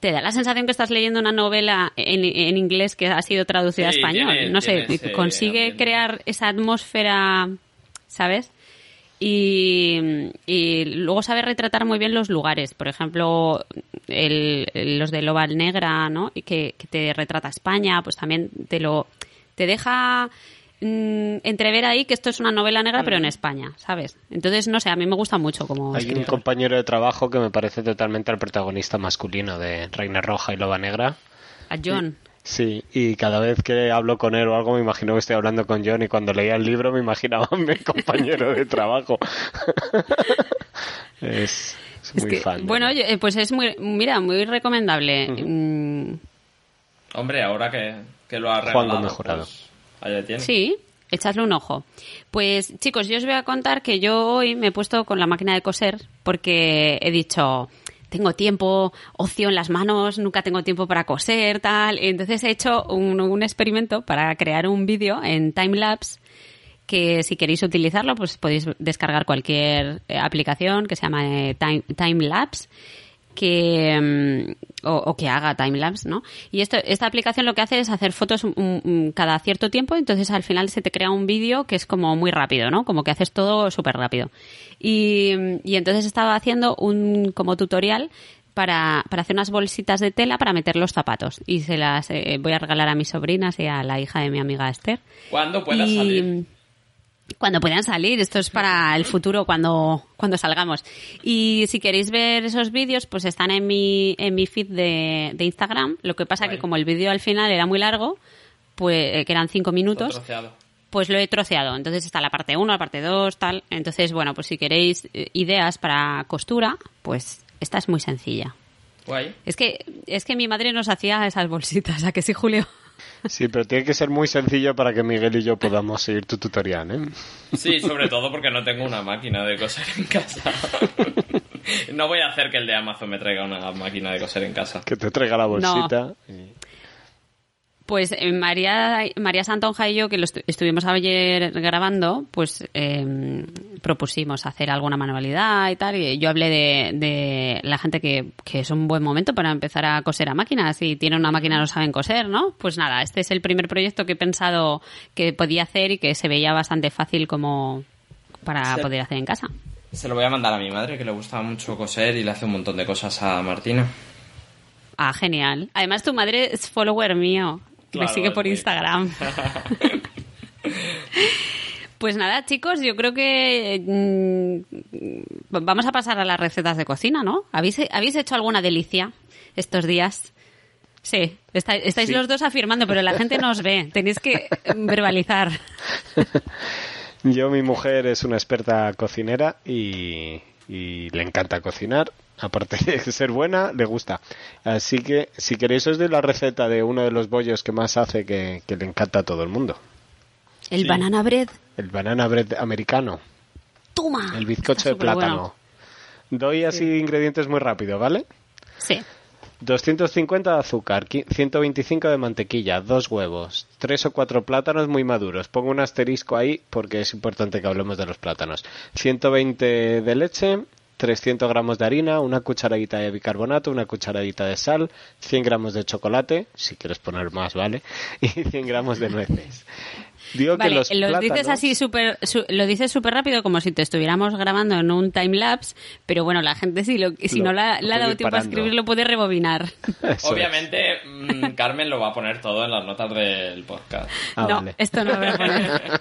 te da la sensación que estás leyendo una novela en, en inglés que ha sido traducida a español. tiene- no sé, tiene consigue crear esa atmósfera, ¿sabes? Y, y luego sabe retratar muy bien los lugares. Por ejemplo, el- los de Loba Negra, ¿no? Y que, que te retrata España, pues también te lo te deja mm, entrever ahí que esto es una novela negra, pero en España, ¿sabes? Entonces, no sé, a mí me gusta mucho como Hay un compañero de trabajo que me parece totalmente el protagonista masculino de Reina Roja y Loba Negra. A John. Sí, y cada vez que hablo con él o algo me imagino que estoy hablando con John y cuando leía el libro me imaginaba a mi *laughs* compañero de trabajo. es, *laughs* es Es muy que, fan. bueno, oye, pues es muy, mira, muy recomendable. Mm, Hombre, ahora que, que lo ha Juan regalado, Gómez Jurado. pues, tiene. Sí, echadle un ojo. Pues chicos, yo os voy a contar que yo hoy me he puesto con la máquina de coser porque he dicho, tengo tiempo, ocio en las manos, nunca tengo tiempo para coser, tal. Entonces he hecho un, un experimento para crear un vídeo en timelapse que si queréis utilizarlo, pues podéis descargar cualquier eh, aplicación que se llama eh, Time, Timelapse que mm, o, o que haga timelapse, ¿no? Y esto, esta aplicación lo que hace es hacer fotos mm, mm, cada cierto tiempo, entonces al final se te crea un vídeo que es como muy rápido, ¿no? Como que haces todo súper rápido. Y, y entonces estaba haciendo un como tutorial para, para hacer unas bolsitas de tela para meter los zapatos. Y se las eh, voy a regalar a mis sobrinas y a la hija de mi amiga Esther. ¿Cuándo pueda Y- salir? Cuando puedan salir, esto es para el futuro, cuando, cuando salgamos. Y si queréis ver esos vídeos, pues están en mi, en mi feed de, de Instagram. Lo que pasa que como el vídeo al final era muy largo, pues eh, que eran cinco minutos, pues lo he troceado. Entonces está la parte 1, la parte 2, tal. Entonces, bueno, pues si queréis eh, ideas para costura, pues esta es muy sencilla. Guay. Es que, es que mi madre nos hacía esas bolsitas, ¿a que sí, Julio? Sí, pero tiene que ser muy sencillo para que Miguel y yo podamos seguir tu tutorial, ¿eh? Sí, sobre todo porque no tengo una máquina de coser en casa. *laughs* no voy a hacer que el de Amazon me traiga una máquina de coser en casa. Que te traiga la bolsita. y- Pues eh, María, María Santonja y yo, que lo estu- estuvimos ayer grabando, pues eh, propusimos hacer alguna manualidad y tal. Y yo hablé de, de la gente que, que es un buen momento para empezar a coser a máquinas. Si tienen una máquina no saben coser, ¿no? Pues nada, este es el primer proyecto que he pensado que podía hacer y que se veía bastante fácil como para Sí. poder hacer en casa. Se lo voy a mandar a mi madre, que le gusta mucho coser y le hace un montón de cosas a Martina. Ah, genial. Además, tu madre es follower mío. Claro, Me sigue por Instagram. *laughs* Pues nada, chicos, yo creo que mm, vamos a pasar a las recetas de cocina, ¿no? ¿Habéis, habéis hecho alguna delicia estos días? Sí, está- estáis Sí. los dos afirmando, pero la gente no os ve. Tenéis que verbalizar. Yo, mi mujer es una experta cocinera y, y le encanta cocinar. Aparte de ser buena, le gusta. Así que, si queréis, os doy la receta de uno de los bollos que más hace que, que le encanta a todo el mundo. El Sí. banana bread. El banana bread americano. ¡Toma! El bizcocho de plátano. Doy así ingredientes muy rápido, ¿vale? Sí. 250 de azúcar, qui- 125 de mantequilla, dos huevos, tres o cuatro plátanos muy maduros. Pongo un asterisco ahí porque es importante que hablemos de los plátanos. 120 de leche, 300 gramos de harina, una cucharadita de bicarbonato, una cucharadita de sal, 100 gramos de chocolate, si quieres poner más, ¿vale? *laughs* Y 100 gramos de nueces. Digo Vale, que los los dices plátanos- así súper, su- lo dices súper rápido como si te estuviéramos grabando en un timelapse, pero bueno, la gente si, lo, si Lo- no le ha dado tiempo a escribir, lo puede rebobinar. *laughs* Eso. Obviamente, mm, Carmen lo va a poner todo en las notas del podcast. Ah, no, vale. esto no lo voy a poner. *laughs*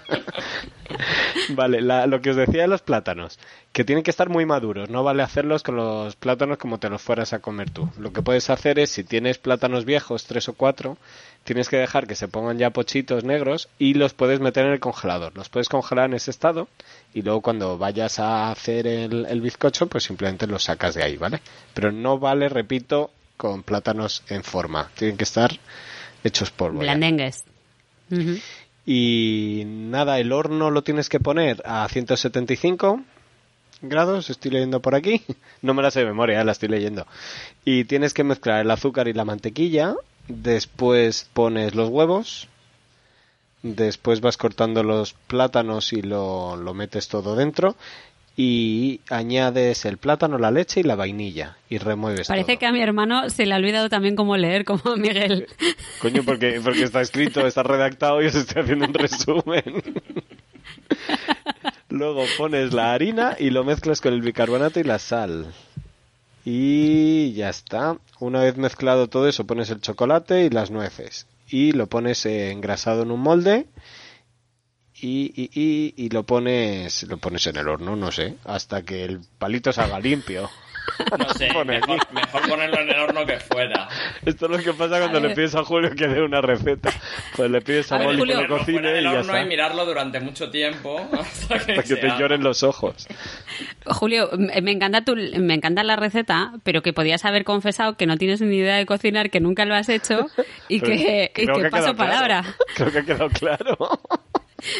Vale, la- lo que os decía de los plátanos, que tienen que estar muy maduros, no vale hacerlos con los plátanos como te los fueras a comer tú. Lo que puedes hacer es, si tienes plátanos viejos, tres o cuatro, tienes que dejar que se pongan ya pochitos negros y los puedes meter en el congelador. Los puedes congelar en ese estado y luego cuando vayas a hacer el, el bizcocho, pues simplemente los sacas de ahí, ¿vale? Pero no vale, repito, con plátanos en forma. Tienen que estar hechos polvo. Blandengues. Y nada, el horno lo tienes que poner a 175 grados, estoy leyendo por aquí. *laughs* No me la sé de memoria, la estoy leyendo. Y tienes que mezclar el azúcar y la mantequilla. Después pones los huevos. Después vas cortando los plátanos y lo, lo metes todo dentro. y añades el plátano, la leche y la vainilla y remueves Parece todo. que a mi hermano se le ha olvidado también cómo leer, como a Miguel. Coño, porque, porque está escrito, está redactado y os estoy haciendo un resumen. *laughs* *laughs* Luego pones la harina y lo mezclas con el bicarbonato y la sal. Y ya está. Una vez mezclado todo eso, pones el chocolate y las nueces. Y lo pones engrasado en un molde. Y, y, y, y lo pones lo pones en el horno, no sé, hasta que el palito salga limpio. No sé, *laughs* mejor, mejor ponerlo en el horno que fuera. Esto es lo que pasa cuando le pides a Julio que dé una receta. Pues le pides a, A Molly que lo cocine y ya horno está. y mirarlo durante mucho tiempo *laughs* hasta que, Para que te lloren los ojos. Julio, me me encanta tu, me encanta la receta, pero que podías haber confesado que no tienes ni idea de cocinar, que nunca lo has hecho y Pero que, y que paso palabra. claro. *laughs* Creo que ha quedado claro.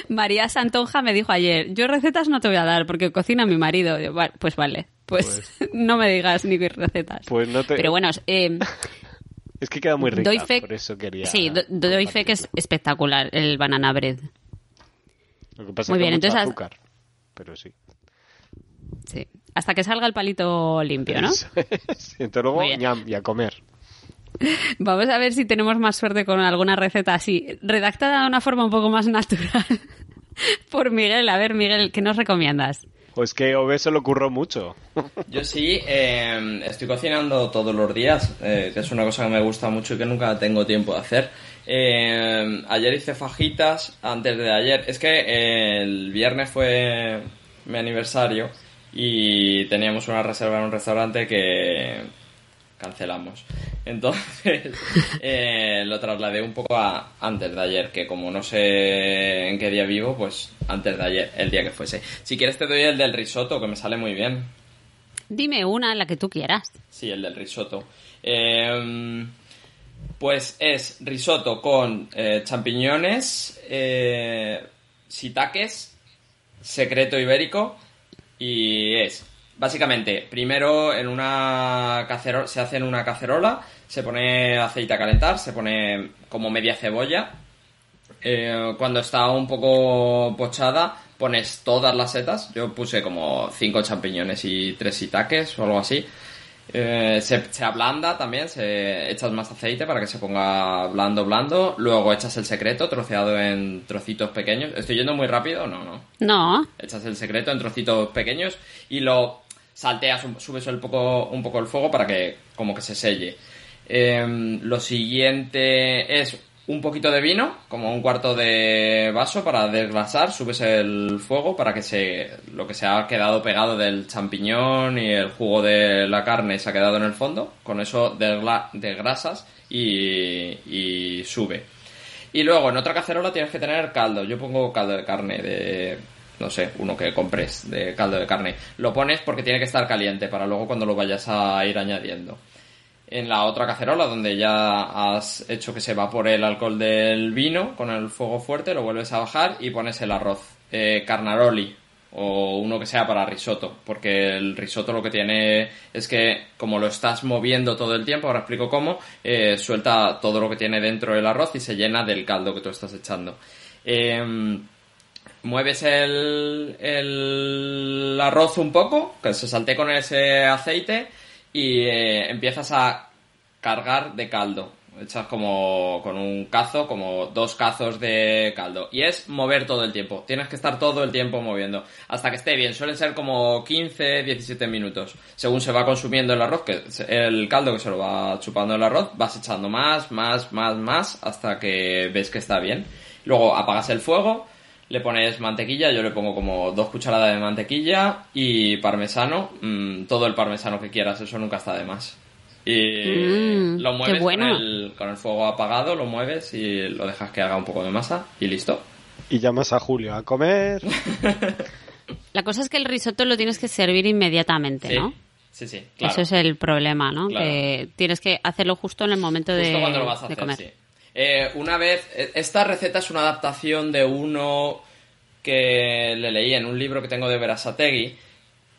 María Santonja me dijo ayer, yo recetas no te voy a dar porque cocina mi marido. Yo, "Va- pues vale, pues, *laughs* no me digas ni recetas. Pues no te... Pero bueno, eh, *laughs* Es que queda muy rica, doy fe, por eso quería... sí, do- doy fe que es espectacular el banana bread. Lo que pasa Muy es que bien, entonces azúcar. Pero sí. Sí. Hasta que salga el palito limpio, ¿no? *laughs* Entonces luego, ñam, y a comer. Vamos a ver si tenemos más suerte con alguna receta así, redactada de una forma un poco más natural. Por Miguel, a ver, Miguel, ¿qué nos recomiendas? Pues que Ove se lo ocurrió mucho. Yo sí, eh, estoy cocinando todos los días, eh, que es una cosa que me gusta mucho y que nunca tengo tiempo de hacer. Eh, ayer hice fajitas, antes de ayer. Es que eh, el viernes fue mi aniversario y teníamos una reserva en un restaurante que cancelamos. Entonces *laughs* eh, lo trasladé un poco a antes de ayer, que como no sé en qué día vivo, pues antes de ayer, el día que fuese. Si quieres te doy el del risotto, que me sale muy bien. Dime una, la que tú quieras. Sí, el del risotto. Eh, pues es risotto con eh, champiñones, eh, shiitakes, secreto ibérico y es básicamente primero en una cacerola se hace en una cacerola, se pone aceite a calentar, se pone como media cebolla. Eh, cuando está un poco pochada, pones todas las setas. Yo puse como cinco champiñones y tres shiitakes o algo así. Eh, se, se ablanda también, se echas más aceite para que se ponga blando, blando. Luego echas el secreto troceado en trocitos pequeños. ¿Estoy yendo muy rápido? No, no. No, Echas el secreto en trocitos pequeños y lo salteas, subes un poco, un poco el fuego para que como que se selle. Em, lo siguiente es un poquito de vino, como un cuarto de vaso para desgrasar, subes el fuego para que se lo que se ha quedado pegado del champiñón y el jugo de la carne se ha quedado en el fondo, con eso desgrasas y, y sube. Y luego en otra cacerola tienes que tener caldo. Yo pongo caldo de carne de no sé, uno que compres de caldo de carne. Lo pones porque tiene que estar caliente para luego cuando lo vayas a ir añadiendo. En la otra cacerola donde ya has hecho que se evapore el alcohol del vino con el fuego fuerte, lo vuelves a bajar y pones el arroz. Eh, carnaroli o uno que sea para risotto, porque el risotto lo que tiene es que como lo estás moviendo todo el tiempo, ahora explico cómo, eh, suelta todo lo que tiene dentro el arroz y se llena del caldo que tú estás echando. Em, mueves el, el arroz un poco, que se salte con ese aceite y eh, empiezas a cargar de caldo. Echas como con un cazo, como dos cazos de caldo. Y es mover todo el tiempo. Tienes que estar todo el tiempo moviendo. Hasta que esté bien. Suelen ser como 15, 17 minutos. Según se va consumiendo el arroz, que el caldo que se lo va chupando el arroz, vas echando más, más, más, más, hasta que ves que está bien. Luego apagas el fuego, le pones mantequilla, yo le pongo como dos cucharadas de mantequilla y parmesano, mm, todo el parmesano que quieras, eso nunca está de más. Y Mm, lo mueves bueno. con, el, con el fuego apagado, lo mueves y lo dejas que haga un poco de masa y listo. Y llamas a Julio a comer. *laughs* la cosa es que el risotto lo tienes que servir inmediatamente, Sí, ¿no? sí, sí, claro. Eso es el problema, ¿no? Claro. Que tienes que hacerlo justo en el momento Justo de, cuando lo vas a de hacer, comer. sí. Eh, una vez, eh, esta receta es una adaptación de uno que le leí en un libro que tengo de Verasategui,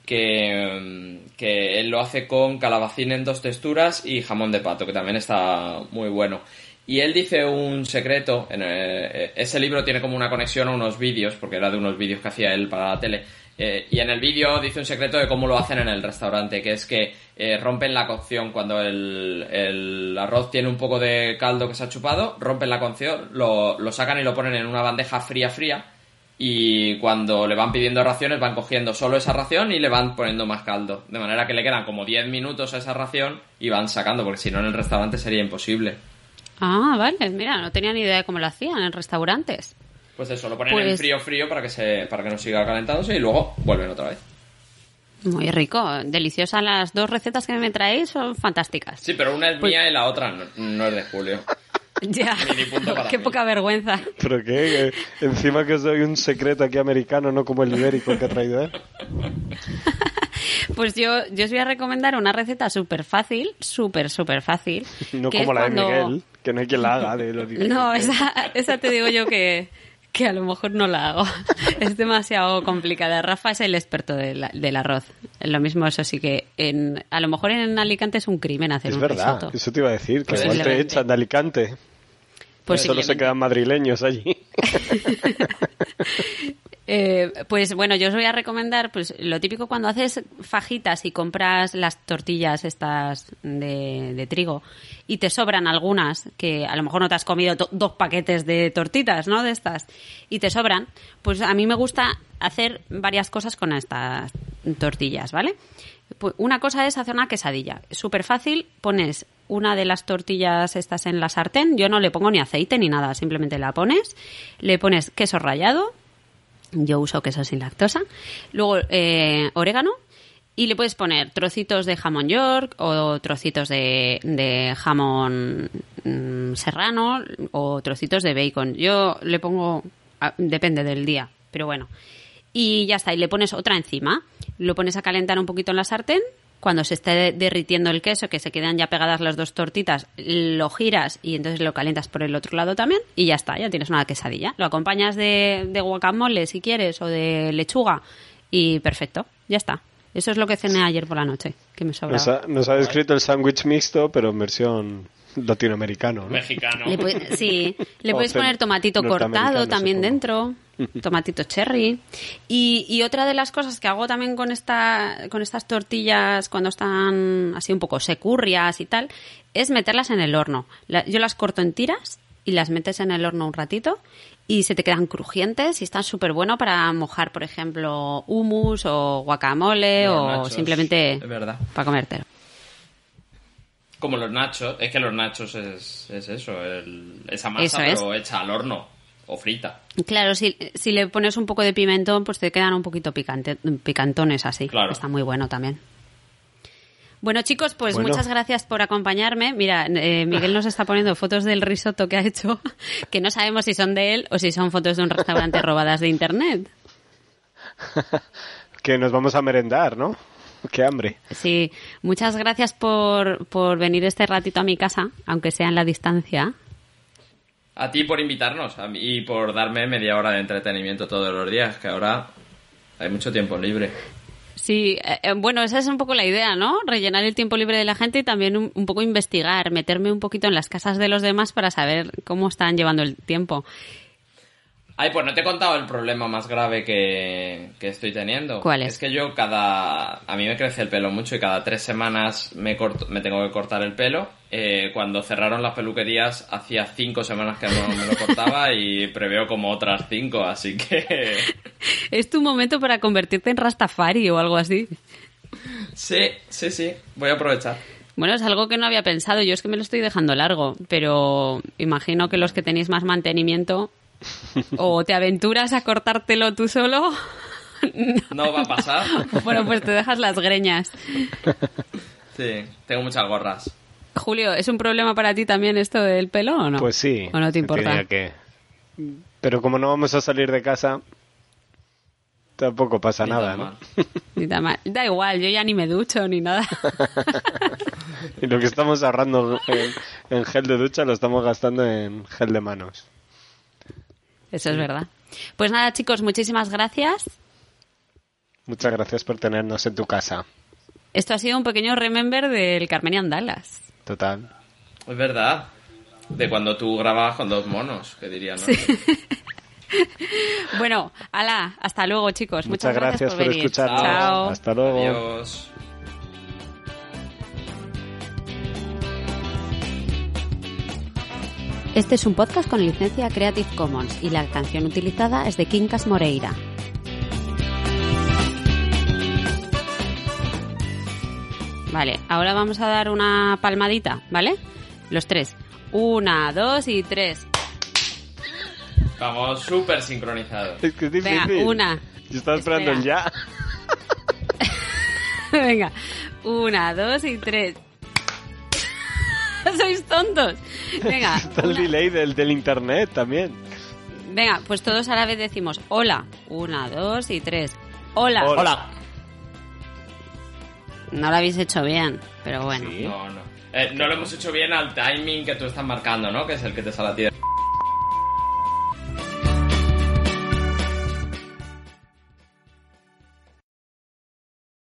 que, mm, que él lo hace con calabacín en dos texturas y jamón de pato, que también está muy bueno. Y él dice un secreto, en eh, ese libro tiene como una conexión a unos vídeos, porque era de unos vídeos que hacía él para la tele, Eh, y en el vídeo dice un secreto de cómo lo hacen en el restaurante, que es que eh, rompen la cocción cuando el, arroz tiene un poco de caldo que se ha chupado, rompen la cocción, lo, lo sacan y lo ponen en una bandeja fría fría y cuando le van pidiendo raciones van cogiendo solo esa ración y le van poniendo más caldo. De manera que le quedan como 10 minutos a esa ración y van sacando, porque si no en el restaurante sería imposible. Ah, vale, mira, no tenía ni idea de cómo lo hacían en restaurantes. Pues eso, lo ponen en Pues- frío frío para que se para que no siga calentándose y luego vuelven otra vez. Muy rico, deliciosas las dos recetas que me traéis, son fantásticas. Sí, pero una es Pues- mía y la otra no, no es de Julio. *laughs* Ya, qué mí. poca vergüenza. ¿Pero qué? Que Encima que os doy un secreto aquí americano, no como el ibérico que ha traído él. *laughs* Pues yo, yo os voy a recomendar una receta súper fácil, súper, súper fácil. *laughs* No que como la cuando- de Miguel, que no hay quien la haga. De lo difícil No, esa, esa te digo yo que, que a lo mejor no la hago. *laughs* Es demasiado complicada. Rafa es el experto del, del arroz. Lo mismo, eso sí que en, a lo mejor en Alicante es un crimen hacer Es un verdad, risotto. eso te iba a decir, que igual te echan de Alicante. Pues Solo se quedan madrileños allí. *laughs* Eh, pues bueno, yo os voy a recomendar pues lo típico cuando haces fajitas y compras las tortillas estas de, trigo y te sobran algunas que a lo mejor no te has comido dos paquetes de tortitas, ¿no? De estas y te sobran, pues a mí me gusta hacer varias cosas con estas tortillas, ¿vale? Pues una cosa es hacer una quesadilla. Súper fácil, pones una de las tortillas estas en la sartén, yo no le pongo ni aceite ni nada, simplemente la pones, le pones queso rallado, yo uso queso sin lactosa. Luego eh, orégano. Y le puedes poner trocitos de jamón york o trocitos de, de jamón mm, serrano o trocitos de bacon. Yo le pongo, ah, depende del día, pero bueno. Y ya está, y le pones otra encima. Lo pones a calentar un poquito en la sartén. Cuando se esté derritiendo el queso, que se quedan ya pegadas las dos tortitas, lo giras y entonces lo calientas por el otro lado también y ya está, ya tienes una quesadilla. Lo acompañas de, guacamole si quieres o de lechuga y perfecto, ya está. Eso es lo que cené ayer por la noche, que me sobraba. Nos ha, nos ha descrito el sándwich mixto, pero en versión latinoamericano. ¿no? Mexicano. Le pu- sí, le O puedes poner tomatito cortado también dentro, *laughs* tomatito cherry. Y, y otra de las cosas que hago también con, esta, con estas tortillas cuando están así un poco securrias y tal, es meterlas en el horno. La- yo las corto en tiras y las metes en el horno un ratito y se te quedan crujientes y están súper bueno para mojar, por ejemplo, hummus o guacamole o nachos, simplemente es verdad. para comértelo. Como los nachos, es que los nachos es, es eso, el- esa masa Eso es. pero hecha al horno o frita. Claro, si, si le pones un poco de pimentón, pues te quedan un poquito picante, picantones así. Claro. Está muy bueno también. Bueno, chicos, pues Bueno. muchas gracias por acompañarme. Mira, eh, Miguel nos está poniendo fotos del risotto que ha hecho, *laughs* que no sabemos si son de él o si son fotos de un restaurante *laughs* robadas de internet. Que nos vamos a merendar, ¿no? *laughs* Qué hambre. Sí, muchas gracias por, por venir este ratito a mi casa, aunque sea en la distancia. A ti por invitarnos a mí, y por darme media hora de entretenimiento todos los días, que ahora hay mucho tiempo libre. Sí, eh, eh, bueno, esa es un poco la idea, ¿no? Rellenar el tiempo libre de la gente y también un, un poco investigar, meterme un poquito en las casas de los demás para saber cómo están llevando el tiempo. Ay, pues no te he contado el problema más grave que, que estoy teniendo. ¿Cuál es? Es que yo cada... A mí me crece el pelo mucho y cada tres semanas me, corto, me tengo que cortar el pelo. Eh, cuando cerraron las peluquerías hacía cinco semanas que no me lo cortaba *laughs* y preveo como otras cinco, así que... *laughs* Es tu momento para convertirte en Rastafari o algo así. Sí, sí, sí, voy a aprovechar. Bueno, es algo que no había pensado. Yo es que me lo estoy dejando largo, pero imagino que los que tenéis más mantenimiento o te aventuras a cortártelo tú solo. *laughs* No va a pasar. bueno, pues te dejas las greñas. Sí, tengo muchas gorras. Julio, ¿es un problema para ti también esto del pelo o no? Pues sí. ¿O no te importa? que- Pero como no vamos a salir de casa, tampoco pasa Ni nada, ¿no? *laughs* Ni tan mal. Da igual, yo ya ni me ducho ni nada. *laughs* Y lo que estamos ahorrando en, en gel de ducha lo estamos gastando en gel de manos. Eso es verdad. Pues nada, chicos, muchísimas gracias. Muchas gracias por tenernos en tu casa. Esto ha sido un pequeño remember del Carmenian Dallas. Total. Es verdad. De cuando tú grababas con dos monos, que dirían, ¿no? *laughs* Bueno, ala, hasta luego, chicos. Muchas, Muchas gracias por venir. escucharnos. Chao. Hasta luego. Adiós. Este es un podcast con licencia Creative Commons y la canción utilizada es de Quincas Moreira. Vale, ahora vamos a dar una palmadita, ¿vale? Los tres. Una, dos y tres. Vamos súper sincronizados. Es que es Venga, difícil. una. Yo estaba esperando el ya. *laughs* Venga, una, dos y tres. *laughs* Sois tontos. Venga, *laughs* Está el delay del, del internet también. venga, pues todos a la vez decimos hola. Una, dos y tres. Hola. Hola. Hola. No lo habéis hecho bien, pero bueno. Sí. No, no. Eh, no lo hemos hecho bien al timing que tú estás marcando, ¿no? Que es el que te sale a ti.